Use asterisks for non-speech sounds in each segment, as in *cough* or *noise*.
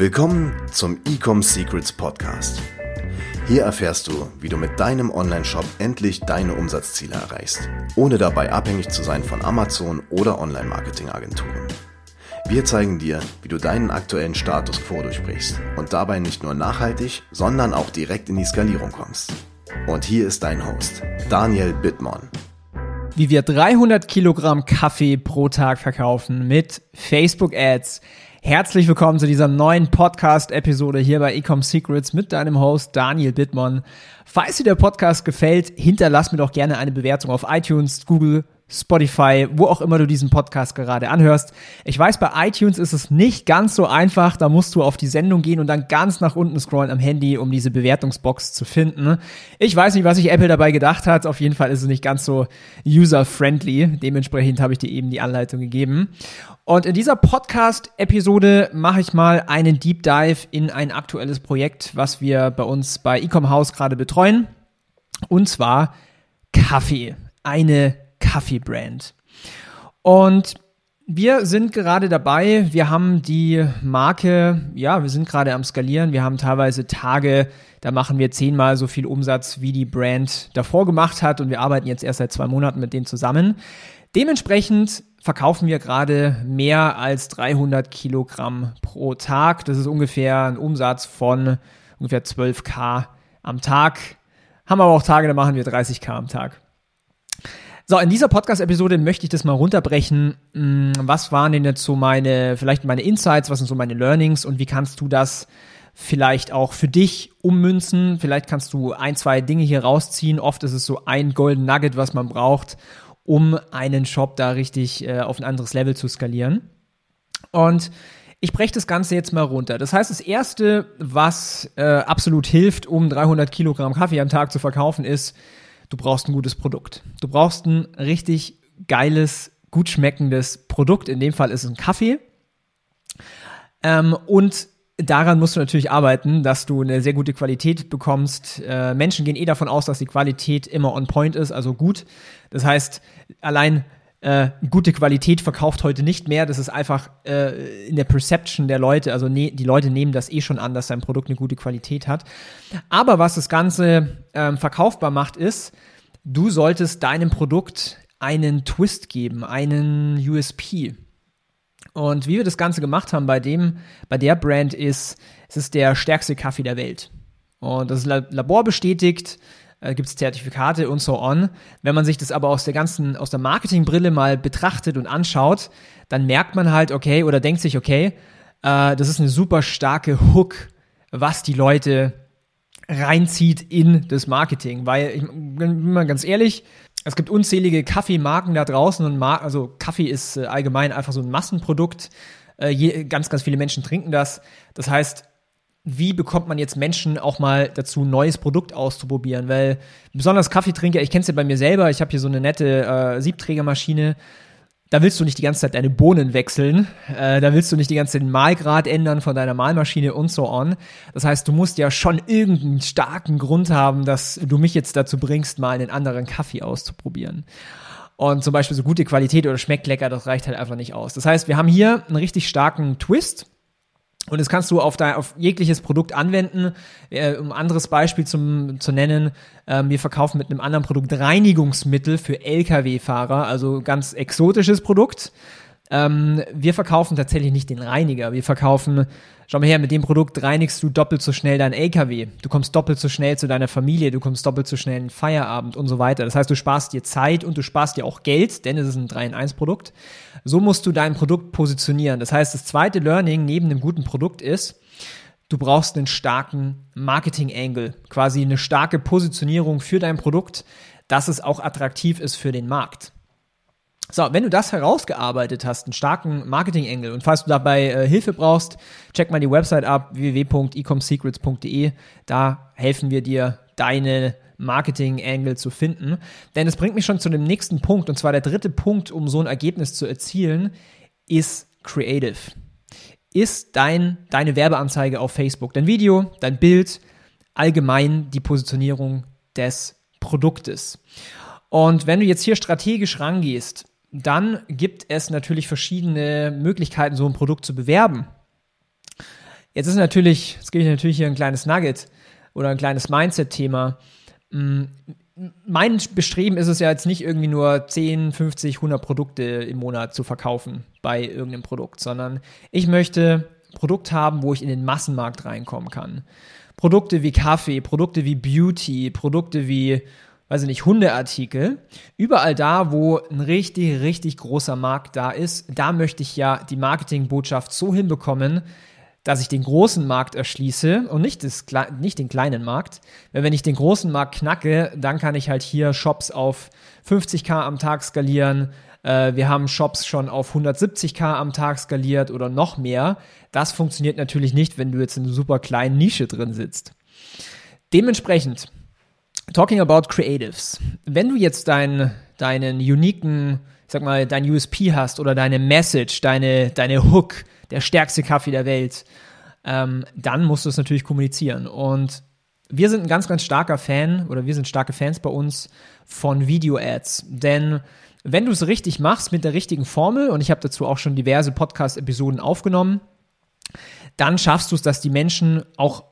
Willkommen zum Ecom Secrets Podcast. Hier erfährst du, wie du mit deinem Online-Shop endlich deine Umsatzziele erreichst, ohne dabei abhängig zu sein von Amazon oder Online-Marketing-Agenturen. Wir zeigen dir, wie du deinen aktuellen Status quo durchbrichst und dabei nicht nur nachhaltig, sondern auch direkt in die Skalierung kommst. Und hier ist dein Host, Daniel Bittmann. Wie wir 300 Kilogramm Kaffee pro Tag verkaufen mit Facebook Ads. Herzlich willkommen zu dieser neuen Podcast-Episode hier bei Ecom Secrets mit deinem Host Daniel Bittmann. Falls dir der Podcast gefällt, hinterlass mir doch gerne eine Bewertung auf iTunes, Google, Spotify, wo auch immer du diesen Podcast gerade anhörst. Ich weiß, bei iTunes ist es nicht ganz so einfach. Da musst du auf die Sendung gehen und dann ganz nach unten scrollen am Handy, um diese Bewertungsbox zu finden. Ich weiß nicht, was sich Apple dabei gedacht hat. Auf jeden Fall ist es nicht ganz so user-friendly. Dementsprechend habe ich dir eben die Anleitung gegeben. Und in dieser Podcast-Episode mache ich mal einen Deep Dive in ein aktuelles Projekt, was wir bei uns bei Ecom House gerade betreuen. Und zwar Kaffee. Eine Kaffee-Brand. Und wir sind gerade dabei, wir haben die Marke, ja, wir sind gerade am Skalieren, wir haben teilweise Tage, da machen wir zehnmal so viel Umsatz, wie die Brand davor gemacht hat und wir arbeiten jetzt erst seit zwei Monaten mit denen zusammen. Dementsprechend verkaufen wir gerade mehr als 300 Kilogramm pro Tag. Das ist ungefähr ein Umsatz von ungefähr 12k am Tag. Haben aber auch Tage, da machen wir 30k am Tag. So, in dieser Podcast-Episode möchte ich das mal runterbrechen. Hm, was waren denn jetzt so meine, vielleicht meine Insights, was sind so meine Learnings und wie kannst du das vielleicht auch für dich ummünzen? Vielleicht kannst du ein, zwei Dinge hier rausziehen. Oft ist es so ein Golden Nugget, was man braucht, um einen Shop da richtig äh, auf ein anderes Level zu skalieren. Und ich breche das Ganze jetzt mal runter. Das heißt, das Erste, was äh, absolut hilft, um 300 Kilogramm Kaffee am Tag zu verkaufen, ist, du brauchst ein gutes Produkt. Du brauchst ein richtig geiles, gut schmeckendes Produkt. In dem Fall ist es ein Kaffee. Ähm, und daran musst du natürlich arbeiten, dass du eine sehr gute Qualität bekommst. Äh, Menschen gehen eh davon aus, dass die Qualität immer on point ist, also gut. Das heißt, allein äh, gute Qualität verkauft heute nicht mehr. Das ist einfach äh, in der Perception der Leute. Also ne, die Leute nehmen das eh schon an, dass dein Produkt eine gute Qualität hat. Aber was das Ganze ähm, verkaufbar macht, ist, du solltest deinem Produkt einen Twist geben, einen USP. Und wie wir das Ganze gemacht haben bei dem, bei der Brand ist, es ist der stärkste Kaffee der Welt. Und das ist Labor bestätigt äh, gibt es Zertifikate und so on. Wenn man sich das aber aus der ganzen, aus der Marketingbrille mal betrachtet und anschaut, dann merkt man halt, okay, oder denkt sich, okay, äh, das ist eine super starke Hook, was die Leute reinzieht in das Marketing. Weil, ich bin mal ganz ehrlich, es gibt unzählige Kaffeemarken da draußen und Mar also Kaffee ist äh, allgemein einfach so ein Massenprodukt. Äh, je, ganz, ganz viele Menschen trinken das. Das heißt, wie bekommt man jetzt Menschen auch mal dazu, ein neues Produkt auszuprobieren? Weil besonders Kaffeetrinker, ich kenne es ja bei mir selber, ich habe hier so eine nette äh, Siebträgermaschine. Da willst du nicht die ganze Zeit deine Bohnen wechseln, äh, da willst du nicht die ganze Zeit den Mahlgrad ändern von deiner Mahlmaschine und so on. Das heißt, du musst ja schon irgendeinen starken Grund haben, dass du mich jetzt dazu bringst, mal einen anderen Kaffee auszuprobieren. Und zum Beispiel so gute Qualität oder schmeckt lecker, das reicht halt einfach nicht aus. Das heißt, wir haben hier einen richtig starken Twist und das kannst du auf, dein, auf jegliches Produkt anwenden. Äh, um ein anderes Beispiel zum, zu nennen, äh, wir verkaufen mit einem anderen Produkt Reinigungsmittel für Lkw-Fahrer, also ganz exotisches Produkt. Ähm, wir verkaufen tatsächlich nicht den Reiniger. Wir verkaufen, schau mal her, mit dem Produkt reinigst du doppelt so schnell dein LKW. Du kommst doppelt so schnell zu deiner Familie, du kommst doppelt so schnell in den Feierabend und so weiter. Das heißt, du sparst dir Zeit und du sparst dir auch Geld, denn es ist ein 3-in-1-Produkt. So musst du dein Produkt positionieren. Das heißt, das zweite Learning neben einem guten Produkt ist, du brauchst einen starken Marketing-Angle, quasi eine starke Positionierung für dein Produkt, dass es auch attraktiv ist für den Markt. So, wenn du das herausgearbeitet hast, einen starken Marketing-Angle und falls du dabei äh, Hilfe brauchst, check mal die Website ab, www.ecomsecrets.de. Da helfen wir dir, deine Marketing-Angle zu finden. Denn es bringt mich schon zu dem nächsten Punkt und zwar der dritte Punkt, um so ein Ergebnis zu erzielen, ist Creative. Ist dein, deine Werbeanzeige auf Facebook, dein Video, dein Bild, allgemein die Positionierung des Produktes. Und wenn du jetzt hier strategisch rangehst, dann gibt es natürlich verschiedene Möglichkeiten, so ein Produkt zu bewerben. Jetzt ist natürlich, jetzt gebe ich natürlich hier ein kleines Nugget oder ein kleines Mindset-Thema. Mm, mein Bestreben ist es ja jetzt nicht irgendwie nur 10, 50, 100 Produkte im Monat zu verkaufen bei irgendeinem Produkt, sondern ich möchte Produkt haben, wo ich in den Massenmarkt reinkommen kann. Produkte wie Kaffee, Produkte wie Beauty, Produkte wie, weiß ich nicht, Hundeartikel. Überall da, wo ein richtig, richtig großer Markt da ist, da möchte ich ja die Marketingbotschaft so hinbekommen, dass ich den großen Markt erschließe und nicht, das, nicht den kleinen Markt. Weil wenn ich den großen Markt knacke, dann kann ich halt hier Shops auf 50k am Tag skalieren. Äh, wir haben Shops schon auf 170k am Tag skaliert oder noch mehr. Das funktioniert natürlich nicht, wenn du jetzt in einer super kleinen Nische drin sitzt. Dementsprechend, talking about Creatives. Wenn du jetzt dein, deinen uniken, sag mal, dein USP hast oder deine Message, deine, deine Hook, der stärkste Kaffee der Welt, ähm, dann musst du es natürlich kommunizieren. Und wir sind ein ganz, ganz starker Fan oder wir sind starke Fans bei uns von Video-Ads. Denn wenn du es richtig machst mit der richtigen Formel, und ich habe dazu auch schon diverse Podcast-Episoden aufgenommen, dann schaffst du es, dass die Menschen auch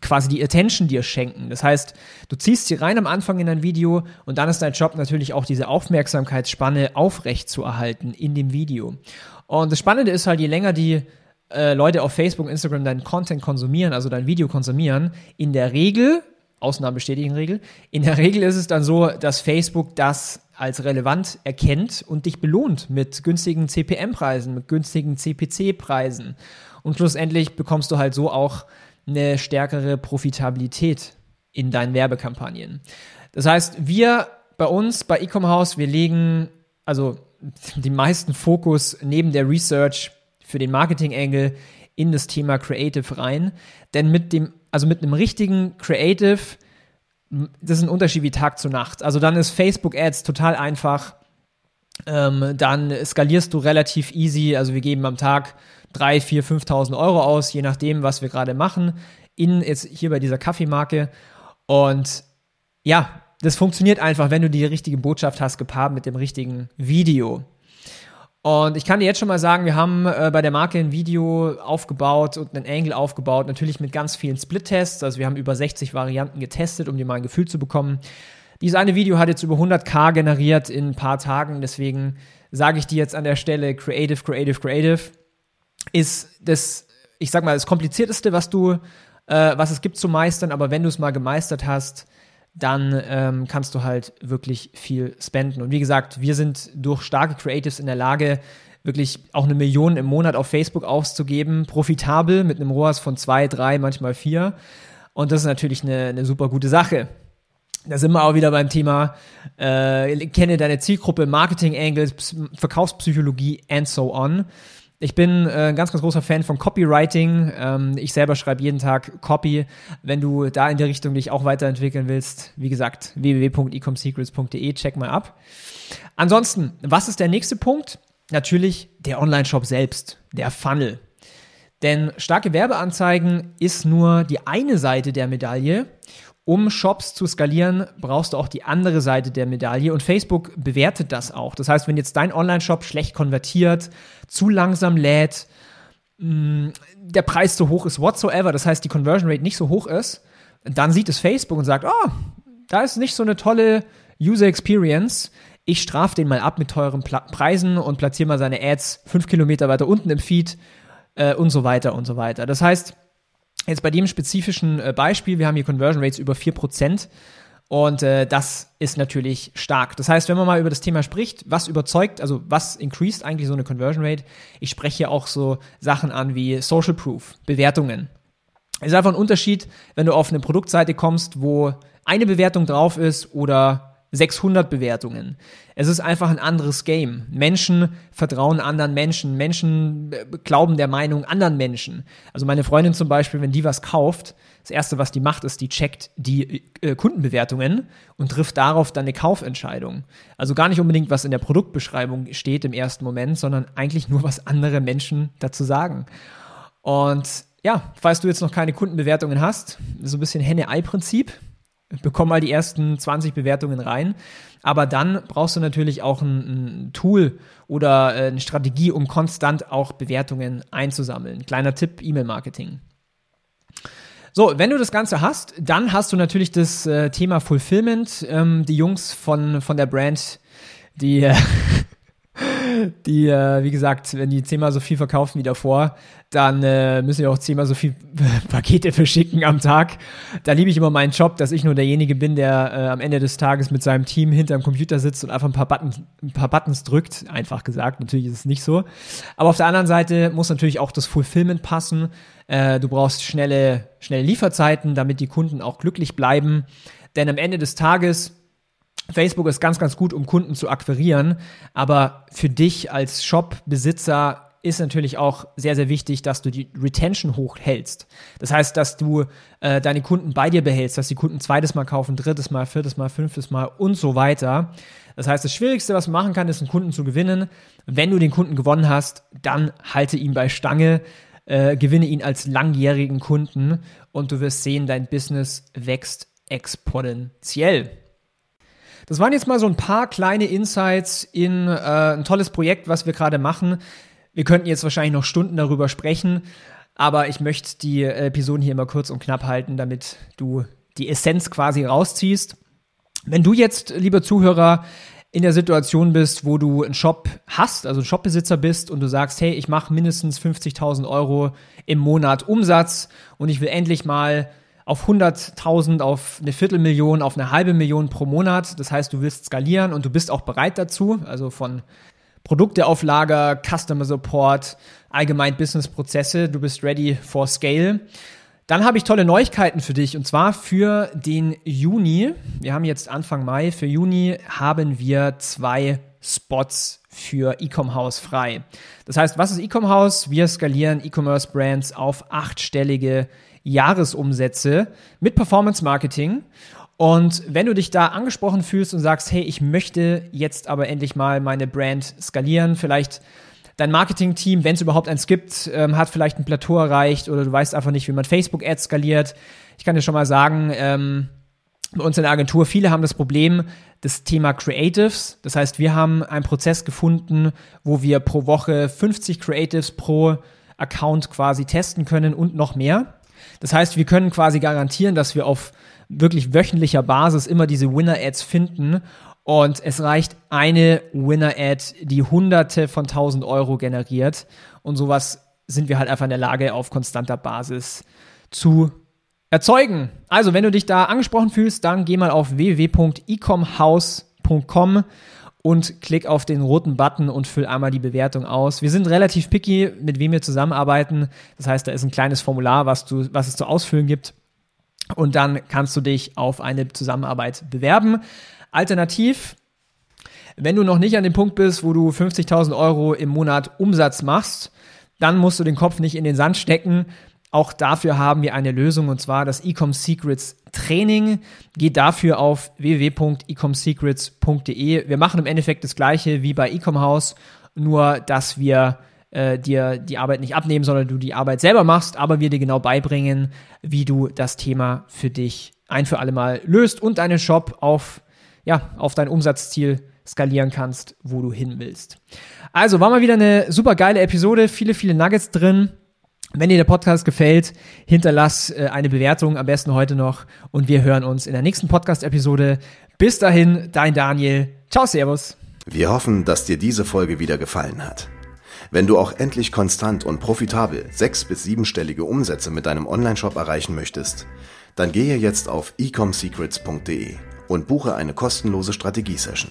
quasi die Attention dir schenken. Das heißt, du ziehst sie rein am Anfang in dein Video und dann ist dein Job natürlich auch diese Aufmerksamkeitsspanne aufrecht zu erhalten in dem Video. Und das Spannende ist halt, je länger die äh, Leute auf Facebook, Instagram deinen Content konsumieren, also dein Video konsumieren, in der Regel, Ausnahmen bestätigen Regel, in der Regel ist es dann so, dass Facebook das als relevant erkennt und dich belohnt mit günstigen CPM-Preisen, mit günstigen CPC-Preisen. Und schlussendlich bekommst du halt so auch eine stärkere Profitabilität in deinen Werbekampagnen. Das heißt, wir bei uns bei Ecom House, wir legen also *laughs* den meisten Fokus neben der Research für den Marketing-Angle in das Thema Creative rein. Denn mit dem, also mit einem richtigen Creative, das ist ein Unterschied wie Tag zu Nacht. Also dann ist Facebook Ads total einfach. Ähm, dann skalierst du relativ easy. Also wir geben am Tag 3, 4, 5.000 Euro aus, je nachdem, was wir gerade machen. In jetzt hier bei dieser Kaffeemarke. Und ja, das funktioniert einfach, wenn du die richtige Botschaft hast, gepaart mit dem richtigen Video. Und ich kann dir jetzt schon mal sagen, wir haben äh, bei der Marke ein Video aufgebaut und einen Angle aufgebaut, natürlich mit ganz vielen Split-Tests. Also wir haben über 60 Varianten getestet, um dir mal ein Gefühl zu bekommen. Dieses eine Video hat jetzt über 100k generiert in ein paar Tagen, deswegen sage ich dir jetzt an der Stelle Creative, Creative, Creative ist das, ich sag mal, das komplizierteste, was du, äh, was es gibt zu meistern, aber wenn du es mal gemeistert hast, dann ähm, kannst du halt wirklich viel spenden. Und wie gesagt, wir sind durch starke Creatives in der Lage, wirklich auch eine Million im Monat auf Facebook auszugeben, profitabel mit einem ROAS von zwei, drei, manchmal vier. Und das ist natürlich eine, eine super gute Sache. Da sind wir auch wieder beim Thema, äh, kenne deine Zielgruppe, Marketing Angles, Verkaufspsychologie and so on. Ich bin äh, ein ganz, ganz großer Fan von Copywriting. Ähm, ich selber schreibe jeden Tag Copy. Wenn du da in die Richtung dich auch weiterentwickeln willst, wie gesagt, www.ecomsecrets.de, check mal ab. Ansonsten, was ist der nächste Punkt? Natürlich der Online-Shop selbst, der Funnel. Denn starke Werbeanzeigen ist nur die eine Seite der Medaille um Shops zu skalieren, brauchst du auch die andere Seite der Medaille und Facebook bewertet das auch. Das heißt, wenn jetzt dein Online-Shop schlecht konvertiert, zu langsam lädt, mm, der Preis zu hoch ist, whatsoever, das heißt, die Conversion Rate nicht so hoch ist, dann sieht es Facebook und sagt, oh, da ist nicht so eine tolle User Experience. Ich strafe den mal ab mit teuren Preisen und platziere mal seine Ads fünf Kilometer weiter unten im Feed äh, und so weiter und so weiter. Das heißt, Jetzt bei dem spezifischen äh, Beispiel, wir haben hier Conversion Rates über 4%. Und äh, das ist natürlich stark. Das heißt, wenn man mal über das Thema spricht, was überzeugt, also was increased eigentlich so eine Conversion Rate, ich spreche hier auch so Sachen an wie Social Proof, Bewertungen. Es ist einfach ein Unterschied, wenn du auf eine Produktseite kommst, wo eine Bewertung drauf ist oder 600 Bewertungen. Es ist einfach ein anderes Game. Menschen vertrauen anderen Menschen. Menschen äh, glauben der Meinung anderen Menschen. Also meine Freundin zum Beispiel, wenn die was kauft, das erste, was die macht, ist, die checkt die äh, Kundenbewertungen und trifft darauf dann eine Kaufentscheidung. Also gar nicht unbedingt, was in der Produktbeschreibung steht im ersten Moment, sondern eigentlich nur, was andere Menschen dazu sagen. Und ja, falls du jetzt noch keine Kundenbewertungen hast, so ein bisschen Henne-Ei-Prinzip bekomm mal die ersten 20 Bewertungen rein. Aber dann brauchst du natürlich auch ein, ein Tool oder äh, eine Strategie, um konstant auch Bewertungen einzusammeln. Kleiner Tipp, E-Mail-Marketing. So, wenn du das Ganze hast, dann hast du natürlich das äh, Thema Fulfillment. Ähm, die Jungs von, von der Brand, die, äh, die, äh, wie gesagt, wenn die zehnmal so viel verkaufen wie davor, dann äh, müssen wir auch zehnmal so viel *laughs* Pakete verschicken am Tag. Da liebe ich immer meinen Job, dass ich nur derjenige bin, der äh, am Ende des Tages mit seinem Team hinterm Computer sitzt und einfach ein paar, Button, ein paar Buttons drückt. Einfach gesagt, natürlich ist es nicht so. Aber auf der anderen Seite muss natürlich auch das Fulfillment passen. Äh, du brauchst schnelle, schnelle Lieferzeiten, damit die Kunden auch glücklich bleiben. Denn am Ende des Tages Facebook ist ganz, ganz gut, um Kunden zu akquirieren, aber für dich als Shop-Besitzer ist natürlich auch sehr, sehr wichtig, dass du die Retention hochhältst. Das heißt, dass du äh, deine Kunden bei dir behältst, dass die Kunden zweites Mal kaufen, drittes Mal, viertes Mal, fünftes Mal und so weiter. Das heißt, das Schwierigste, was man machen kann, ist, einen Kunden zu gewinnen. Wenn du den Kunden gewonnen hast, dann halte ihn bei Stange, äh, gewinne ihn als langjährigen Kunden und du wirst sehen, dein Business wächst exponentiell. Das waren jetzt mal so ein paar kleine Insights in äh, ein tolles Projekt, was wir gerade machen. Wir könnten jetzt wahrscheinlich noch Stunden darüber sprechen, aber ich möchte die Episoden hier immer kurz und knapp halten, damit du die Essenz quasi rausziehst. Wenn du jetzt, lieber Zuhörer, in der Situation bist, wo du einen Shop hast, also ein Shopbesitzer bist und du sagst, hey, ich mache mindestens 50.000 Euro im Monat Umsatz und ich will endlich mal auf 100.000, auf eine Viertelmillion, auf eine halbe Million pro Monat. Das heißt, du willst skalieren und du bist auch bereit dazu, also von Produkte auf Lager, Customer Support, allgemein Businessprozesse. Du bist ready for scale. Dann habe ich tolle Neuigkeiten für dich und zwar für den Juni. Wir haben jetzt Anfang Mai. Für Juni haben wir zwei Spots für Ecom House frei. Das heißt, was ist Ecom House? Wir skalieren E-Commerce Brands auf achtstellige Jahresumsätze mit Performance Marketing. Und wenn du dich da angesprochen fühlst und sagst, hey, ich möchte jetzt aber endlich mal meine Brand skalieren, vielleicht dein Marketing-Team, wenn es überhaupt eins gibt, ähm, hat vielleicht ein Plateau erreicht oder du weißt einfach nicht, wie man Facebook-Ads skaliert. Ich kann dir schon mal sagen, ähm, bei uns in der Agentur, viele haben das Problem, das Thema Creatives. Das heißt, wir haben einen Prozess gefunden, wo wir pro Woche 50 Creatives pro Account quasi testen können und noch mehr. Das heißt, wir können quasi garantieren, dass wir auf wirklich wöchentlicher Basis immer diese Winner-Ads finden. Und es reicht eine Winner-Ad, die hunderte von tausend Euro generiert. Und sowas sind wir halt einfach in der Lage, auf konstanter Basis zu erzeugen. Also, wenn du dich da angesprochen fühlst, dann geh mal auf www.ecomhouse.com und klick auf den roten Button und füll einmal die Bewertung aus. Wir sind relativ picky, mit wem wir zusammenarbeiten. Das heißt, da ist ein kleines Formular, was, du, was es zu ausfüllen gibt. Und dann kannst du dich auf eine Zusammenarbeit bewerben. Alternativ, wenn du noch nicht an dem Punkt bist, wo du 50.000 Euro im Monat Umsatz machst, dann musst du den Kopf nicht in den Sand stecken. Auch dafür haben wir eine Lösung und zwar das Ecom Secrets Training. Geht dafür auf www.ecomsecrets.de. Wir machen im Endeffekt das gleiche wie bei Ecom House, nur dass wir äh, dir die Arbeit nicht abnehmen, sondern du die Arbeit selber machst, aber wir dir genau beibringen, wie du das Thema für dich ein für alle Mal löst und deinen Shop auf, ja, auf dein Umsatzziel skalieren kannst, wo du hin willst. Also war mal wieder eine super geile Episode, viele, viele Nuggets drin. Wenn dir der Podcast gefällt, hinterlass äh, eine Bewertung, am besten heute noch. Und wir hören uns in der nächsten Podcast-Episode. Bis dahin, dein Daniel. Ciao, Servus. Wir hoffen, dass dir diese Folge wieder gefallen hat. Wenn du auch endlich konstant und profitabel sechs- bis siebenstellige Umsätze mit deinem Onlineshop erreichen möchtest, dann gehe jetzt auf ecomsecrets.de und buche eine kostenlose Strategiesession.